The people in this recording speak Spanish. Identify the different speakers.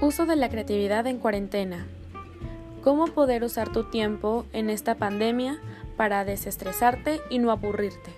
Speaker 1: Uso de la creatividad en cuarentena. ¿Cómo poder usar tu tiempo en esta pandemia para desestresarte y no aburrirte?